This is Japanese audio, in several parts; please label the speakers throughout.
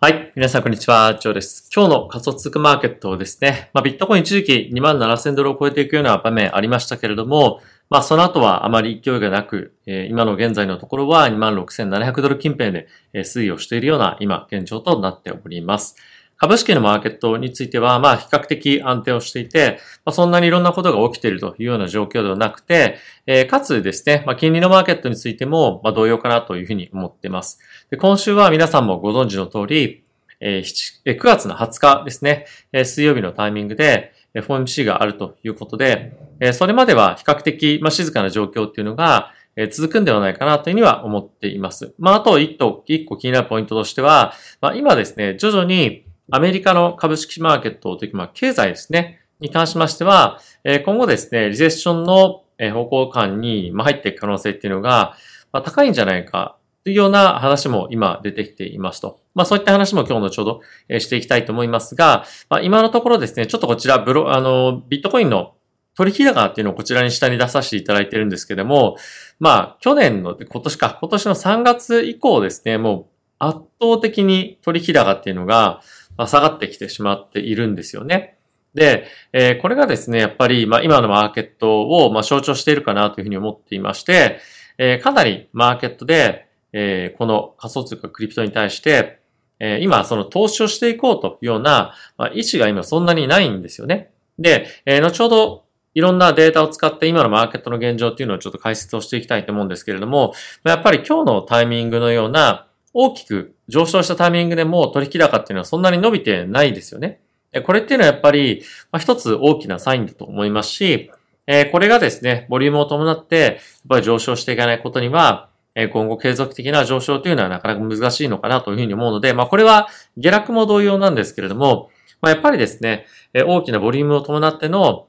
Speaker 1: はい。皆さん、こんにちは。ジョーです。今日の仮想通貨マーケットですね。まあ、ビットコイン一時期2万7000ドルを超えていくような場面ありましたけれども、まあ、その後はあまり勢いがなく、えー、今の現在のところは2万6700ドル近辺で、推移をしているような今、現状となっております。株式のマーケットについては、まあ、比較的安定をしていて、まあ、そんなにいろんなことが起きているというような状況ではなくて、えー、かつですね、まあ、金利のマーケットについても、まあ、同様かなというふうに思っています。で今週は皆さんもご存知の通り、えー、9月の20日ですね、えー、水曜日のタイミングで、FOMC があるということで、えー、それまでは比較的、まあ、静かな状況っていうのが、続くんではないかなというふうには思っています。まあ、あと一個、一個気になるポイントとしては、まあ、今ですね、徐々にアメリカの株式マーケットというか、ま、経済ですね、に関しましては、今後ですね、リセッションの方向感に入っていく可能性っていうのが、高いんじゃないかというような話も今出てきていますと。まあそういった話も今日のちょうど、していきたいと思いますが、まあ今のところですね、ちょっとこちらブロ、あの、ビットコインの取引高っていうのをこちらに下に出させていただいてるんですけども、まあ去年の、今年か、今年の3月以降ですね、もう圧倒的に取引高っていうのが、ま下がってきてしまっているんですよね。で、えー、これがですね、やっぱり、まあ、今のマーケットを、まあ、象徴しているかなというふうに思っていまして、えー、かなりマーケットで、えー、この仮想通貨クリプトに対して、えー、今その投資をしていこうというような、まあ、意思が今そんなにないんですよね。で、えー、後ほどいろんなデータを使って今のマーケットの現状っていうのをちょっと解説をしていきたいと思うんですけれども、やっぱり今日のタイミングのような大きく上昇したタイミングでも取引高っていうのはそんなに伸びてないですよね。これっていうのはやっぱり、まあ、一つ大きなサインだと思いますし、えこれがですね、ボリュームを伴って、やっぱり上昇していかないことには、今後継続的な上昇というのはなかなか難しいのかなというふうに思うので、まあこれは下落も同様なんですけれども、まあ、やっぱりですね、大きなボリュームを伴っての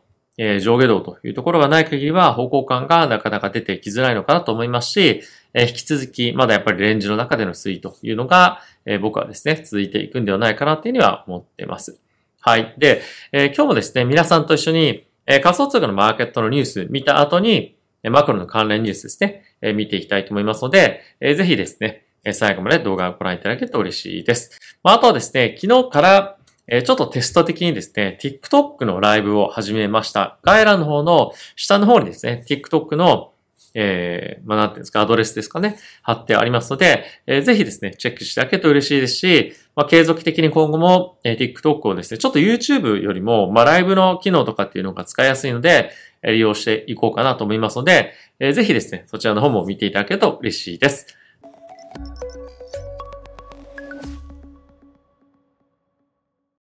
Speaker 1: 上下動というところがない限りは方向感がなかなか出てきづらいのかなと思いますし、え引き続きまだやっぱりレンジの中での推移というのがえ僕はですね、続いていくんではないかなというふうには思っています。はい。で、え今日もですね、皆さんと一緒にえ仮想通貨のマーケットのニュース見た後に、マクロの関連ニュースですね、え見ていきたいと思いますので、えぜひですね、え最後まで動画をご覧いただけると嬉しいです。まあ、あとはですね、昨日から、えちょっとテスト的にですね、TikTok のライブを始めました。概要欄の方の下の方にですね、TikTok のえー、まあ、なんていうんですか、アドレスですかね、貼ってありますので、えー、ぜひですね、チェックしてあげると嬉しいですし、まあ、継続的に今後も、えー、TikTok をですね、ちょっと YouTube よりも、まあ、ライブの機能とかっていうのが使いやすいので、え利用していこうかなと思いますので、えー、ぜひですね、そちらの方も見ていただけると嬉しいです。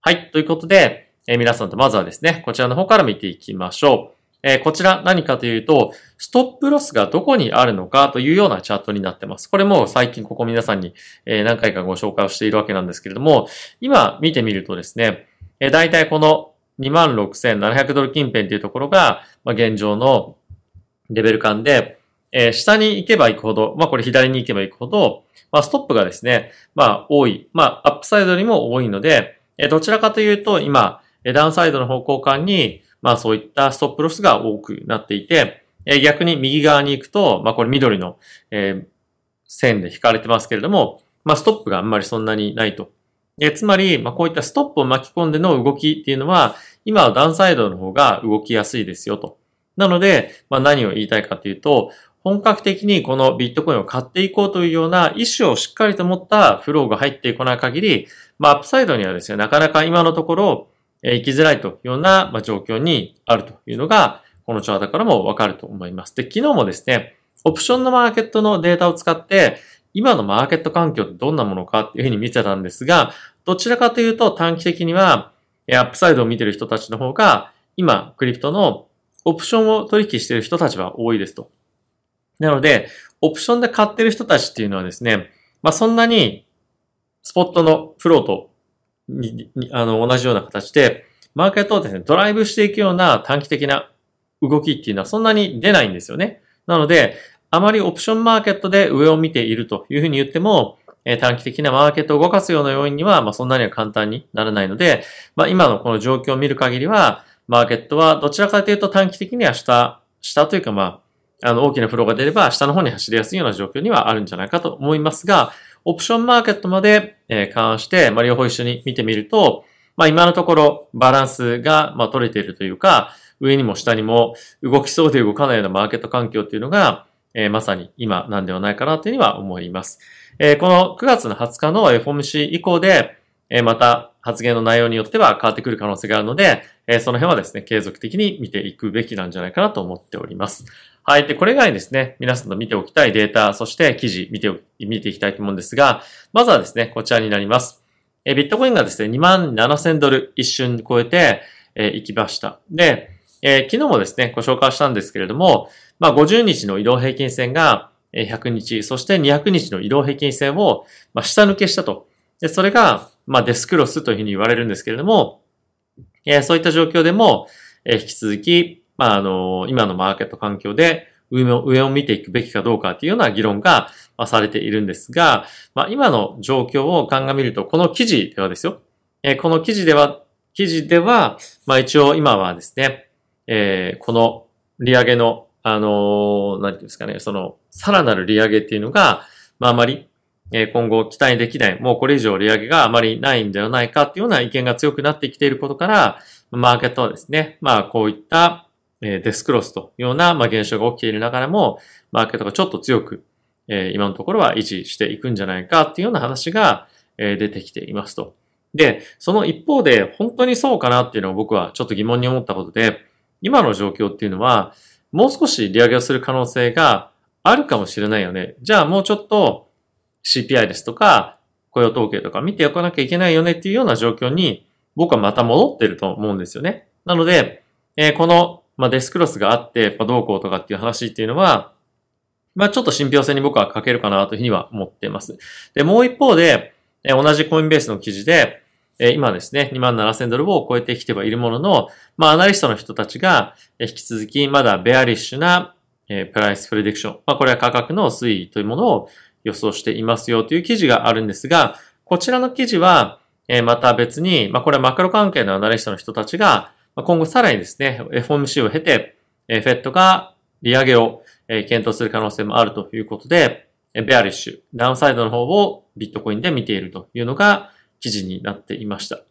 Speaker 1: はい。ということで、えー、皆さんとまずはですね、こちらの方から見ていきましょう。えー、こちら何かというと、ストップロスがどこにあるのかというようなチャートになってます。これも最近ここ皆さんに、えー、何回かご紹介をしているわけなんですけれども、今見てみるとですね、えー、大体この26,700ドル近辺というところが、まあ、現状のレベル感で、えー、下に行けば行くほど、まあこれ左に行けば行くほど、まあストップがですね、まあ多い、まあアップサイドよりも多いので、え、どちらかというと今、ダウンサイドの方向感に、まあそういったストップロスが多くなっていて、え、逆に右側に行くと、まあこれ緑の、え、線で引かれてますけれども、まあストップがあんまりそんなにないとえつまり、まあ、こういったストップを巻き込んでの動きっていうのは、今はダウンサイドの方が動きやすいですよと。なので、まあ、何を言いたいかというと、本格的にこのビットコインを買っていこうというような意思をしっかりと持ったフローが入ってこない限り、まあ、アップサイドにはですね、なかなか今のところ、え行きづらいというような、ま状況にあるというのが、このチャートからもわかると思います。で、昨日もですね、オプションのマーケットのデータを使って、今のマーケット環境ってどんなものかっていうふうに見てたんですが、どちらかというと短期的には、アップサイドを見てる人たちの方が、今、クリプトのオプションを取引している人たちは多いですと。なので、オプションで買ってる人たちっていうのはですね、まあそんなに、スポットのフロートに、にあの、同じような形で、マーケットをですね、ドライブしていくような短期的な動きっていうのはそんなに出ないんですよね。なので、あまりオプションマーケットで上を見ているというふうに言っても、短期的なマーケットを動かすような要因には、まあ、そんなには簡単にならないので、まあ、今のこの状況を見る限りは、マーケットはどちらかというと短期的には下、下というかまあ、あの、大きなフローが出れば下の方に走りやすいような状況にはあるんじゃないかと思いますが、オプションマーケットまで、え関して、まあ、両方一緒に見てみると、まあ、今のところバランスが、まあ取れているというか、上にも下にも動きそうで動かないようなマーケット環境っていうのが、えまさに今なんではないかなというふうには思います。えこの9月の20日の FOMC 以降で、えまた発言の内容によっては変わってくる可能性があるので、えその辺はですね、継続的に見ていくべきなんじゃないかなと思っております。はい。で、これ以外にですね、皆さんと見ておきたいデータ、そして記事見てお、見ていきたいと思うんですが、まずはですね、こちらになります。えビットコインがですね、2万7000ドル一瞬超えて、えー、行きました。で、えー、昨日もですね、ご紹介したんですけれども、まあ、50日の移動平均線が100日、そして200日の移動平均線を、まあ、下抜けしたと。で、それが、まあ、デスクロスというふうに言われるんですけれども、えー、そういった状況でも、えー、引き続き、まあ、あの、今のマーケット環境で上を上を見ていくべきかどうかっていうような議論が、まあ、されているんですが、まあ、今の状況を鑑みると、この記事ではですよ、え、この記事では、記事では、まあ、一応今はですね、えー、この利上げの、あのー、なんていうんですかね、その、さらなる利上げっていうのが、まあ、あまり、え今後期待できない、もうこれ以上利上げがあまりないんではないかっていうような意見が強くなってきていることから、マーケットはですね、まあこういった、えデスクロスというような、まあ、現象が起きているながらも、マーケットがちょっと強く、え今のところは維持していくんじゃないかっていうような話が、え出てきていますと。で、その一方で、本当にそうかなっていうのを僕はちょっと疑問に思ったことで、今の状況っていうのは、もう少し利上げをする可能性があるかもしれないよね。じゃあもうちょっと CPI ですとか、雇用統計とか見ておかなきゃいけないよねっていうような状況に僕はまた戻ってると思うんですよね。なので、えー、この、まあ、デスクロスがあって、まあ、どうこうとかっていう話っていうのは、まあ、ちょっと信憑性に僕は欠けるかなというふうには思っています。で、もう一方で、え、同じコインベースの記事で、え、今ですね、27,000ドルを超えてきてはいるものの、まあ、アナリストの人たちが、引き続きまだベアリッシュな、え、プライスプレディクション。まあ、これは価格の推移というものを予想していますよという記事があるんですが、こちらの記事は、えまた別に、まあ、これはマクロ関係のアナリストの人たちが、今後さらにですね、FOMC を経て、FED が利上げを、検討する可能性もあるということで、ベアリッシュ、ダウンサイドの方をビットコインで見ているというのが記事になっていました。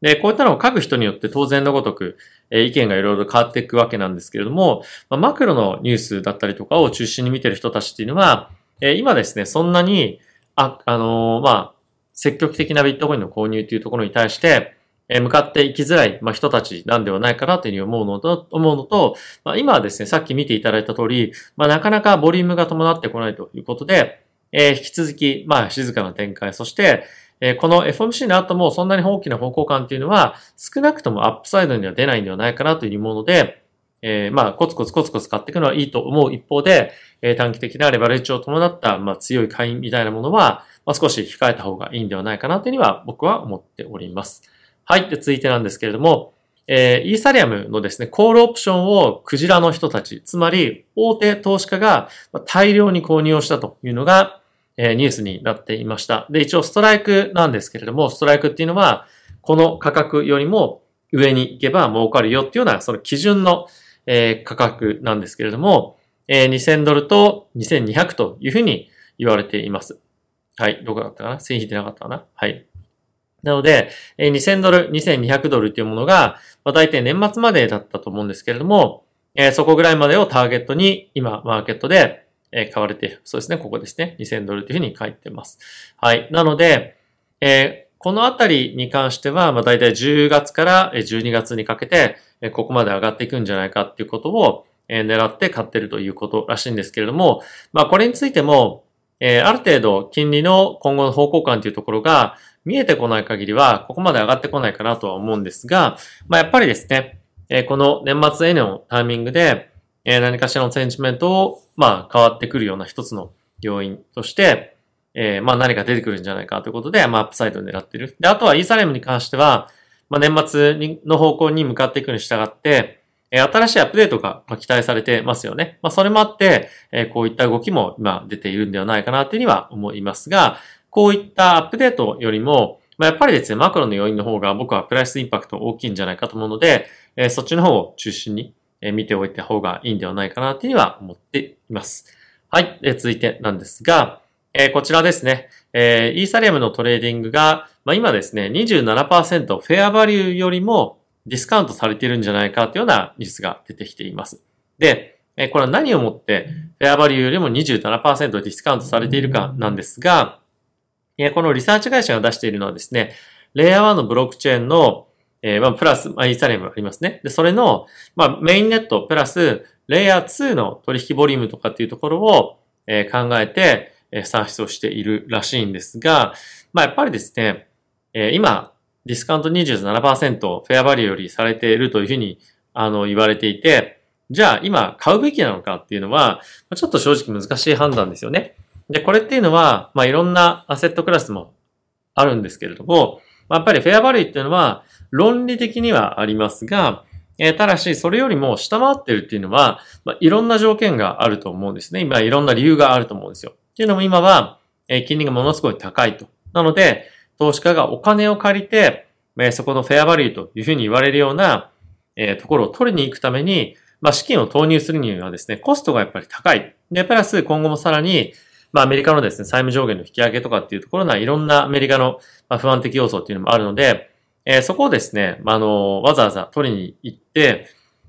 Speaker 1: で、こういったのを書く人によって当然のごとく、え意見がいろいろ変わっていくわけなんですけれども、マクロのニュースだったりとかを中心に見てる人たちっていうのは、え今ですね、そんなに、あ、あの、まあ、積極的なビットコインの購入というところに対して、え向かっていきづらい、ま、人たちなんではないかなというふうに思うのと、思うのと、ま、今はですね、さっき見ていただいた通り、ま、なかなかボリュームが伴ってこないということで、え、引き続き、まあ、静かな展開、そして、え、この FOMC の後もそんなに大きな方向感っていうのは、少なくともアップサイドには出ないんではないかなというふうに思うので、えー、まあ、コツコツコツコツ買っていくのはいいと思う一方で、えー、短期的なレバレッジを伴った、まあ、強い買いみたいなものは、まあ、少し控えた方がいいんではないかなというには僕は思っております。はい。で、続いてなんですけれども、えー、イーサリアムのですね、コールオプションをクジラの人たち、つまり大手投資家が大量に購入をしたというのが、えー、ニュースになっていました。で、一応ストライクなんですけれども、ストライクっていうのは、この価格よりも上に行けば儲かるよっていうような、その基準の、えー、価格なんですけれども、えー、2000ドルと2200というふうに言われています。はい。どこだったかな？線引いてなかったかな？はい。なので、2000ドル、2200ドルっていうものが、大体年末までだったと思うんですけれども、そこぐらいまでをターゲットに今、マーケットで、買われて、そうですね、ここですね。2000ドルというふうに書いてます。はい。なので、このあたりに関しては、大体10月から12月にかけて、ここまで上がっていくんじゃないかっていうことを、狙って買ってるということらしいんですけれども、まあこれについても、ある程度金利の今後の方向感というところが見えてこない限りは、ここまで上がってこないかなとは思うんですが、まあやっぱりですね、えこの年末へのタイミングで、え何かしらのセンチメントを、まあ変わってくるような一つの要因として、えまあ何か出てくるんじゃないかということで、まあアップサイドを狙っている。で、あとはイーサレムに関しては、まあ年末の方向に向かっていくに従って、え新しいアップデートが期待されてますよね。まあ、それもあって、えこういった動きも今出ているんではないかなというには思いますが、こういったアップデートよりも、まあ、やっぱりですね、マクロの要因の方が僕はプライスインパクト大きいんじゃないかと思うので、えそっちの方を中心に見ておいた方がいいんではないかなというには思っています。はい。続いてなんですが、えー、こちらですね、えー、イーサリアムのトレーディングが、まあ、今ですね、27%フェアバリューよりもディスカウントされているんじゃないかというようなニュースが出てきています。で、えー、これは何をもってフェアバリューよりも27%ディスカウントされているかなんですが、このリサーチ会社が出しているのはですね、レイヤー1のブロックチェーンの、えー、まあ、プラス、まあ、イーサリアムありますね。で、それの、まあ、メインネットプラス、レイヤー2の取引ボリュームとかっていうところを、えー、考えて、えー、算出をしているらしいんですが、まあ、やっぱりですね、えー、今、ディスカウント27%フェアバリューよりされているというふうに、あの、言われていて、じゃあ今買うべきなのかっていうのは、ちょっと正直難しい判断ですよね。で、これっていうのは、まあ、いろんなアセットクラスもあるんですけれども、まやっぱりフェアバリューっていうのは論理的にはありますが、えー、ただし、それよりも下回ってるっていうのは、まあ、いろんな条件があると思うんですね。今、いろんな理由があると思うんですよ。っていうのも今は、えー、金利がものすごい高いと。なので、投資家がお金を借りて、えー、そこのフェアバリューというふうに言われるような、えー、ところを取りに行くために、まあ、資金を投入するにはですね、コストがやっぱり高い。で、プラス今後もさらに、まあ、アメリカのですね、債務上限の引き上げとかっていうところな、いろんなアメリカの不安的要素っていうのもあるので、えー、そこをですね、まあの、わざわざ取りに行って、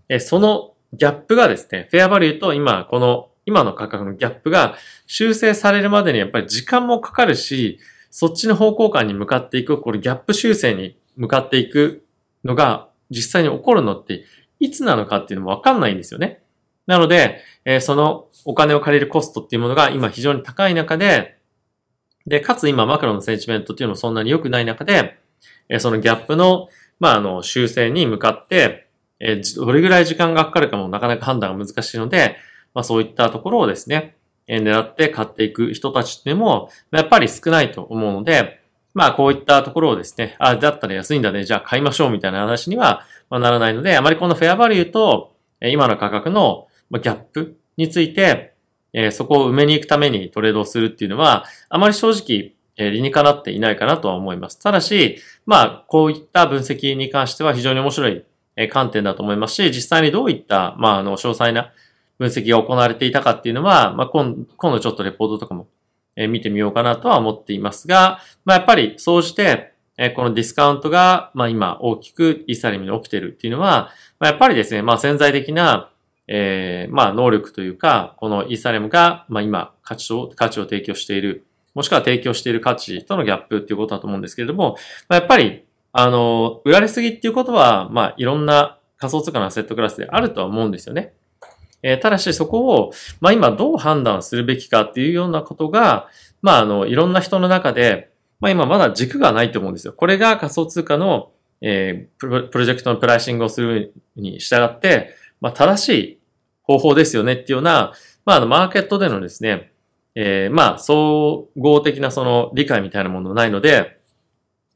Speaker 1: えー、そのギャップがですね、フェアバリューと今、この、今の価格のギャップが修正されるまでにやっぱり時間もかかるし、そっちの方向感に向かっていく、これギャップ修正に向かっていくのが実際に起こるのっていつなのかっていうのもわかんないんですよね。なので、えー、そのお金を借りるコストっていうものが今非常に高い中で、で、かつ今マクロのセンチメントっていうのもそんなに良くない中で、えそのギャップの、まあ、あの、修正に向かって、えどれぐらい時間がかかるかもなかなか判断が難しいので、まあ、そういったところをですね、え狙って買っていく人たちっていうのも、やっぱり少ないと思うので、まあ、こういったところをですね、あ、だったら安いんだね、じゃあ買いましょうみたいな話には、まならないので、あまりこのフェアバリューと、今の価格のまギャップについて、えそこを埋めに行くためにトレードをするっていうのは、あまり正直え理にかなっていないかなとは思います。ただし、まあ、こういった分析に関しては非常に面白いえ観点だと思いますし、実際にどういった、まあ、あの、詳細な分析が行われていたかっていうのは、まあ、今今度ちょっとレポートとかもえ見てみようかなとは思っていますが、まあ、やっぱり、総じて、えこのディスカウントが、まあ、今大きくイーサリムに起きてるっていうのは、まあ、やっぱりですね、まあ、潜在的な、えー、まあ、能力というか、このイーサリムが、まあ、今、価値を、価値を提供している、もしくは提供している価値とのギャップっていうことだと思うんですけれども、まあ、やっぱり、あの、売られすぎっていうことは、まあ、いろんな仮想通貨のアセットクラスであるとは思うんですよね。えー、ただしそこを、まあ、今どう判断するべきかっていうようなことが、まあ、あの、いろんな人の中で、まあ、今まだ軸がないと思うんですよ。これが仮想通貨の、えー、プロジェクトのプライシングをするに従って、まあ、正しい方法ですよねっていうような、まあ、あの、マーケットでのですね、えー、まあ、総合的なその理解みたいなものないので、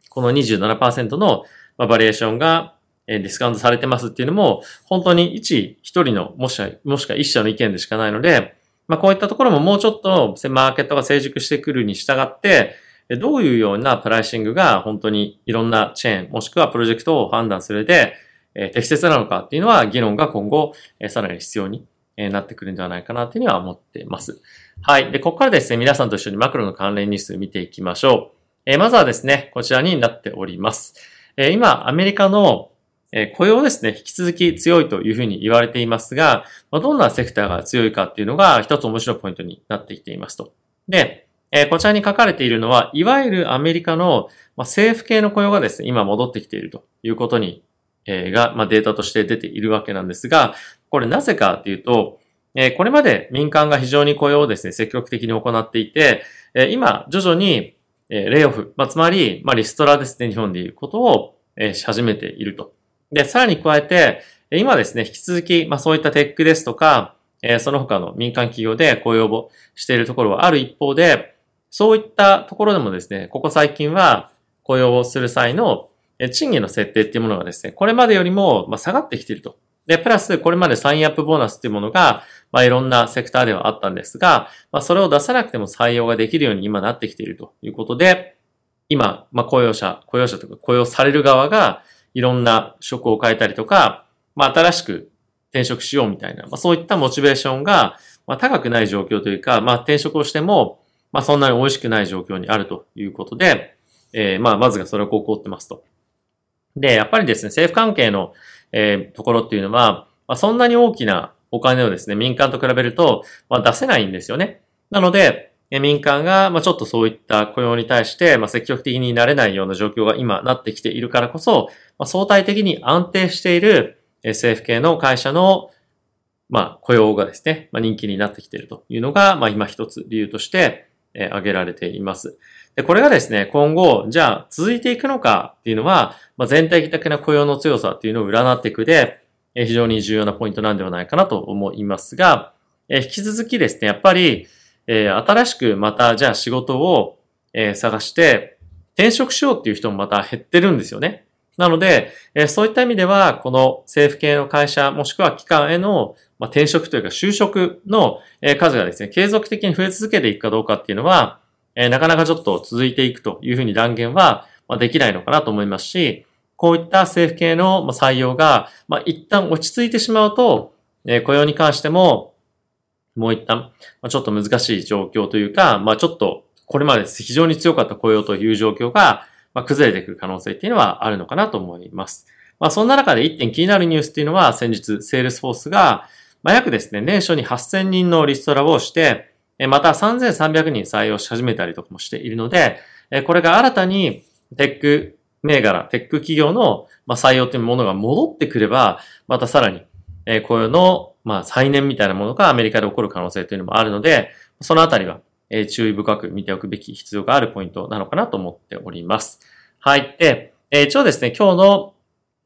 Speaker 1: この27%のバリエーションがディスカウントされてますっていうのも、本当に一、一人の、もしくは、もしくは一社の意見でしかないので、まあこういったところももうちょっとマーケットが成熟してくるに従って、どういうようなプライシングが本当にいろんなチェーン、もしくはプロジェクトを判断するで、え適切なのかっていうのは議論が今後、えさらに必要になってくるんではないかなというふうには思っています。はい。で、ここからですね、皆さんと一緒にマクロの関連ニュース見ていきましょう。え、まずはですね、こちらになっております。え、今、アメリカの、え、雇用ですね、引き続き強いというふうに言われていますが、まあ、どんなセクターが強いかっていうのが一つ面白いポイントになってきていますと。で、えこちらに書かれているのは、いわゆるアメリカの、まあ、政府系の雇用がですね、今戻ってきているということに、えが、まあ、データとして出ているわけなんですが、これなぜかっていうと、えこれまで民間が非常に雇用をですね、積極的に行っていて、え今、徐々に、えレイオフ、まあ、つまり、まあ、リストラですね、日本でいうことを、えし始めていると。で、さらに加えて、今ですね、引き続き、まあ、そういったテックですとか、えその他の民間企業で雇用をしているところはある一方で、そういったところでもですね、ここ最近は雇用をする際の賃金の設定っていうものがですね、これまでよりも下がってきていると。で、プラスこれまでサインアップボーナスっていうものが、まあいろんなセクターではあったんですが、まあそれを出さなくても採用ができるように今なってきているということで、今、まあ雇用者、雇用者とか雇用される側がいろんな職を変えたりとか、まあ新しく転職しようみたいな、まあそういったモチベーションが、まあ高くない状況というか、まあ転職をしても、まあそんなに美味しくない状況にあるということで、えー、まあまずがそれをこう起こってますと。で、やっぱりですね、政府関係の、えー、ところっていうのは、まあ、そんなに大きなお金をですね、民間と比べると、まあ、出せないんですよね。なので、民間が、まあ、ちょっとそういった雇用に対して、まあ、積極的になれないような状況が今なってきているからこそ、まあ、相対的に安定している政府系の会社の、まあ、雇用がですね、まあ、人気になってきているというのが、まあ、今一つ理由として、え、挙げられています。で、これがですね、今後、じゃあ続いていくのかっていうのは、まあ、全体的な雇用の強さっていうのを占っていくで、非常に重要なポイントなんではないかなと思いますが、え、引き続きですね、やっぱり、え、新しくまたじゃあ仕事を、え、探して転職しようっていう人もまた減ってるんですよね。なので、え、そういった意味では、この政府系の会社もしくは機関への、ま、転職というか就職の、え、数がですね、継続的に増え続けていくかどうかっていうのは、えー、なかなかちょっと続いていくというふうに断言は、まあ、できないのかなと思いますし、こういった政府系の採用が、まあ、一旦落ち着いてしまうと、えー、雇用に関しても、もう一旦、まあ、ちょっと難しい状況というか、まあちょっと、これまで非常に強かった雇用という状況が、まあ、崩れてくる可能性っていうのはあるのかなと思います。まあそんな中で一点気になるニュースっていうのは、先日、セールスフォースが、まあ約ですね、年初に8000人のリストラをして、また3300人採用し始めたりとかもしているので、これが新たにテック銘柄、テック企業の採用というものが戻ってくれば、またさらに雇用の、再燃みたいなものがアメリカで起こる可能性というのもあるので、そのあたりは、注意深く見ておくべき必要があるポイントなのかなと思っております。はい。で、一応ですね、今日の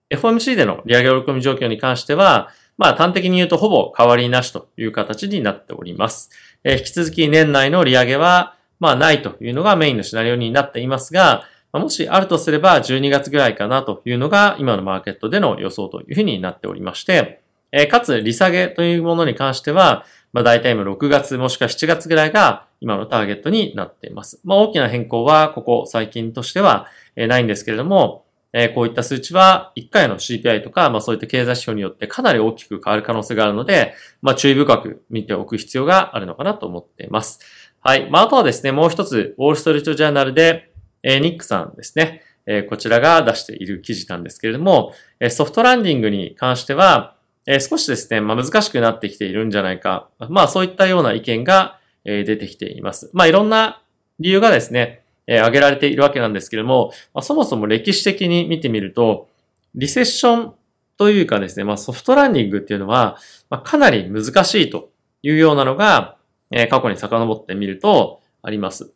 Speaker 1: FOMC での利上げ織り込み状況に関しては、まあ端的に言うとほぼ変わりなしという形になっております。え引き続き年内の利上げは、まあないというのがメインのシナリオになっていますが、もしあるとすれば12月ぐらいかなというのが今のマーケットでの予想というふうになっておりまして、えかつ、利下げというものに関しては、まあ、大体今6月もしくは7月ぐらいが今のターゲットになっています。まあ、大きな変更はここ最近としては、ないんですけれども、えこういった数値は1回の CPI とか、まあそういった経済指標によってかなり大きく変わる可能性があるので、まあ注意深く見ておく必要があるのかなと思っています。はい。まああとはですね、もう一つ、ウォールストリートジャーナルで、え、ニックさんですね、え、こちらが出している記事なんですけれども、えソフトランディングに関しては、え、少しですね、まあ、難しくなってきているんじゃないか。まあ、そういったような意見が、え、出てきています。まあ、いろんな理由がですね、えー、挙げられているわけなんですけれども、まあ、そもそも歴史的に見てみると、リセッションというかですね、まあ、ソフトランニングっていうのは、まあ、かなり難しいというようなのが、えー、過去に遡ってみるとあります。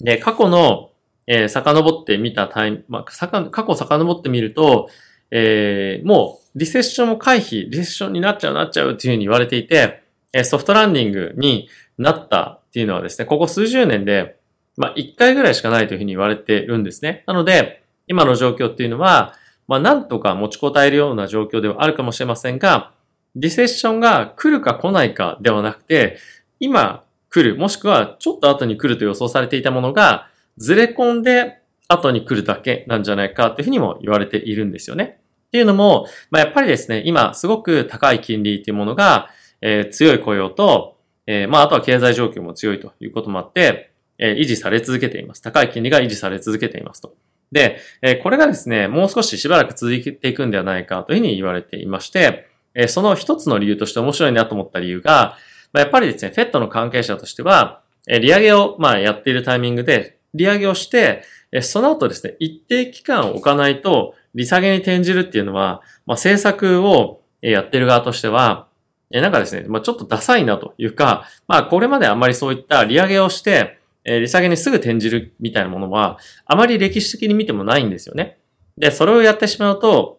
Speaker 1: で、過去の、えー、遡ってみたタイム、まあ、過去遡ってみると、えー、もうリセッションも回避、リセッションになっちゃうなっちゃうっていうふうに言われていて、えソフトランディングになったっていうのはですね、ここ数十年で、まあ、1回ぐらいしかないというふうに言われているんですね。なので、今の状況っていうのは、まあ、なんとか持ちこたえるような状況ではあるかもしれませんが、リセッションが来るか来ないかではなくて、今来る、もしくはちょっと後に来ると予想されていたものが、ずれ込んで後に来るだけなんじゃないかっていうふうにも言われているんですよね。っていうのも、まあ、やっぱりですね、今すごく高い金利っていうものが、えー、強い雇用と、えー、まあ、あとは経済状況も強いということもあって、え、維持され続けています。高い金利が維持され続けていますと。で、え、これがですね、もう少ししばらく続いていくんではないかというふうに言われていまして、え、その一つの理由として面白いなと思った理由が、まあ、やっぱりですね、フェットの関係者としては、え、利上げを、まあ、やっているタイミングで、利上げをして、えその後ですね、一定期間を置かないと、利下げに転じるっていうのは、まあ、政策をやってる側としては、えなんかですね、まあ、ちょっとダサいなというか、まあ、これまであんまりそういった利上げをして、え利下げにすぐ転じるみたいなものは、あまり歴史的に見てもないんですよね。で、それをやってしまうと、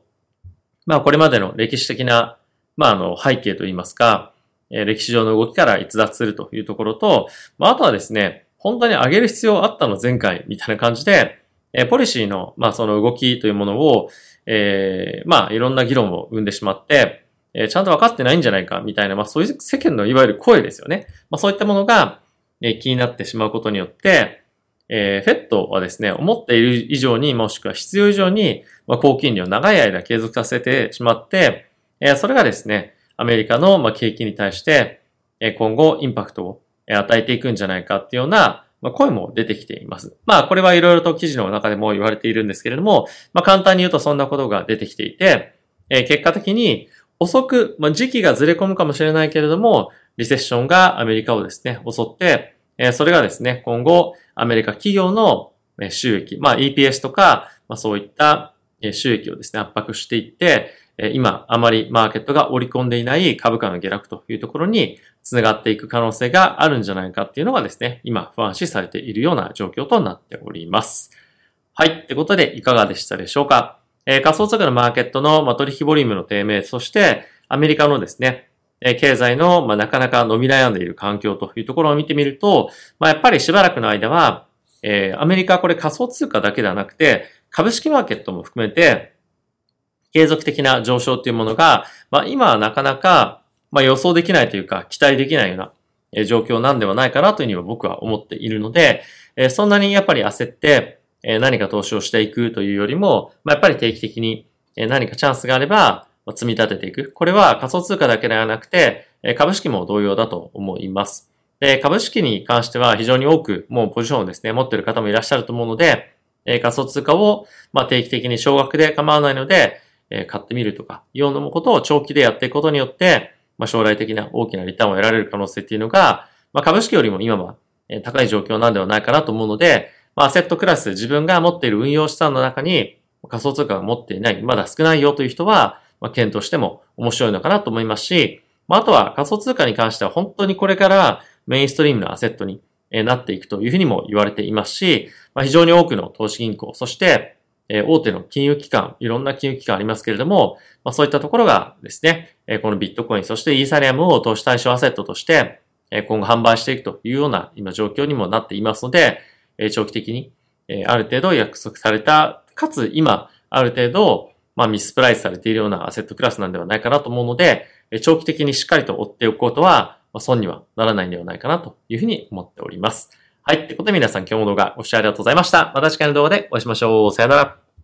Speaker 1: まあ、これまでの歴史的な、まあ、あの、背景といいますかえ、歴史上の動きから逸脱するというところと、まあ、あとはですね、本当に上げる必要あったの前回みたいな感じで、えポリシーの、まあ、その動きというものを、えー、まあ、いろんな議論を生んでしまって、えー、ちゃんと分かってないんじゃないか、みたいな、まあ、そういう世間のいわゆる声ですよね。まあ、そういったものが、え、気になってしまうことによって、えー、フェットはですね、思っている以上に、もしくは必要以上に、まあ、高金利を長い間継続させてしまって、えー、それがですね、アメリカの、まあ、景気に対して、え、今後インパクトを与えていくんじゃないかっていうような、まあ、声も出てきています。まあ、これはいろいろと記事の中でも言われているんですけれども、まあ、簡単に言うとそんなことが出てきていて、え、結果的に遅く、まあ、時期がずれ込むかもしれないけれども、リセッションがアメリカをですね、襲って、え、それがですね、今後、アメリカ企業の収益、まあ EPS とか、まあそういった収益をですね、圧迫していって、今、あまりマーケットが織り込んでいない株価の下落というところに繋がっていく可能性があるんじゃないかっていうのがですね、今不安視されているような状況となっております。はい。ってことで、いかがでしたでしょうか？えー、仮想通貨のマーケットの、ま、取引ボリュームの低迷、そして、アメリカのですね、え、経済の、まあ、なかなか伸び悩んでいる環境というところを見てみると、まあ、やっぱりしばらくの間は、えー、アメリカはこれ仮想通貨だけではなくて、株式マーケットも含めて、継続的な上昇っていうものが、まあ今はなかなか、まあ予想できないというか、期待できないような状況なんではないかなというふうには僕は思っているので、えそんなにやっぱり焦って、え何か投資をしていくというよりも、まあ、やっぱり定期的にえ何かチャンスがあれば、積み立てていく。これは仮想通貨だけではなくて、株式も同様だと思います。で、株式に関しては非常に多くもうポジションをですね、持っている方もいらっしゃると思うので、仮想通貨を、ま定期的に少額で構わないので、買ってみるとか、いうようなことを長期でやっていくことによって、ま将来的な大きなリターンを得られる可能性っていうのが、ま株式よりも今は高い状況なんではないかなと思うので、まあ、アセットクラス自分が持っている運用資産の中に仮想通貨が持っていない、まだ少ないよという人は、まあ、検討しても面白いのかなと思いますし、まあ、あとは仮想通貨に関しては本当にこれからメインストリームのアセットになっていくというふうにも言われていますし、まあ、非常に多くの投資銀行、そして、大手の金融機関、いろんな金融機関ありますけれども、まあ、そういったところがですね、このビットコイン、そしてイーサリアムを投資対象アセットとして、今後販売していくというような今状況にもなっていますので、長期的に、ある程度約束された、かつ今、ある程度、まあ、ミスプライスされているようなアセットクラスなんではないかなと思うので、長期的にしっかりと追っておくことは、損にはならないんではないかなというふうに思っております。はい。ということで皆さん今日も動画ご視聴ありがとうございました。また次回の動画でお会いしましょう。さよなら。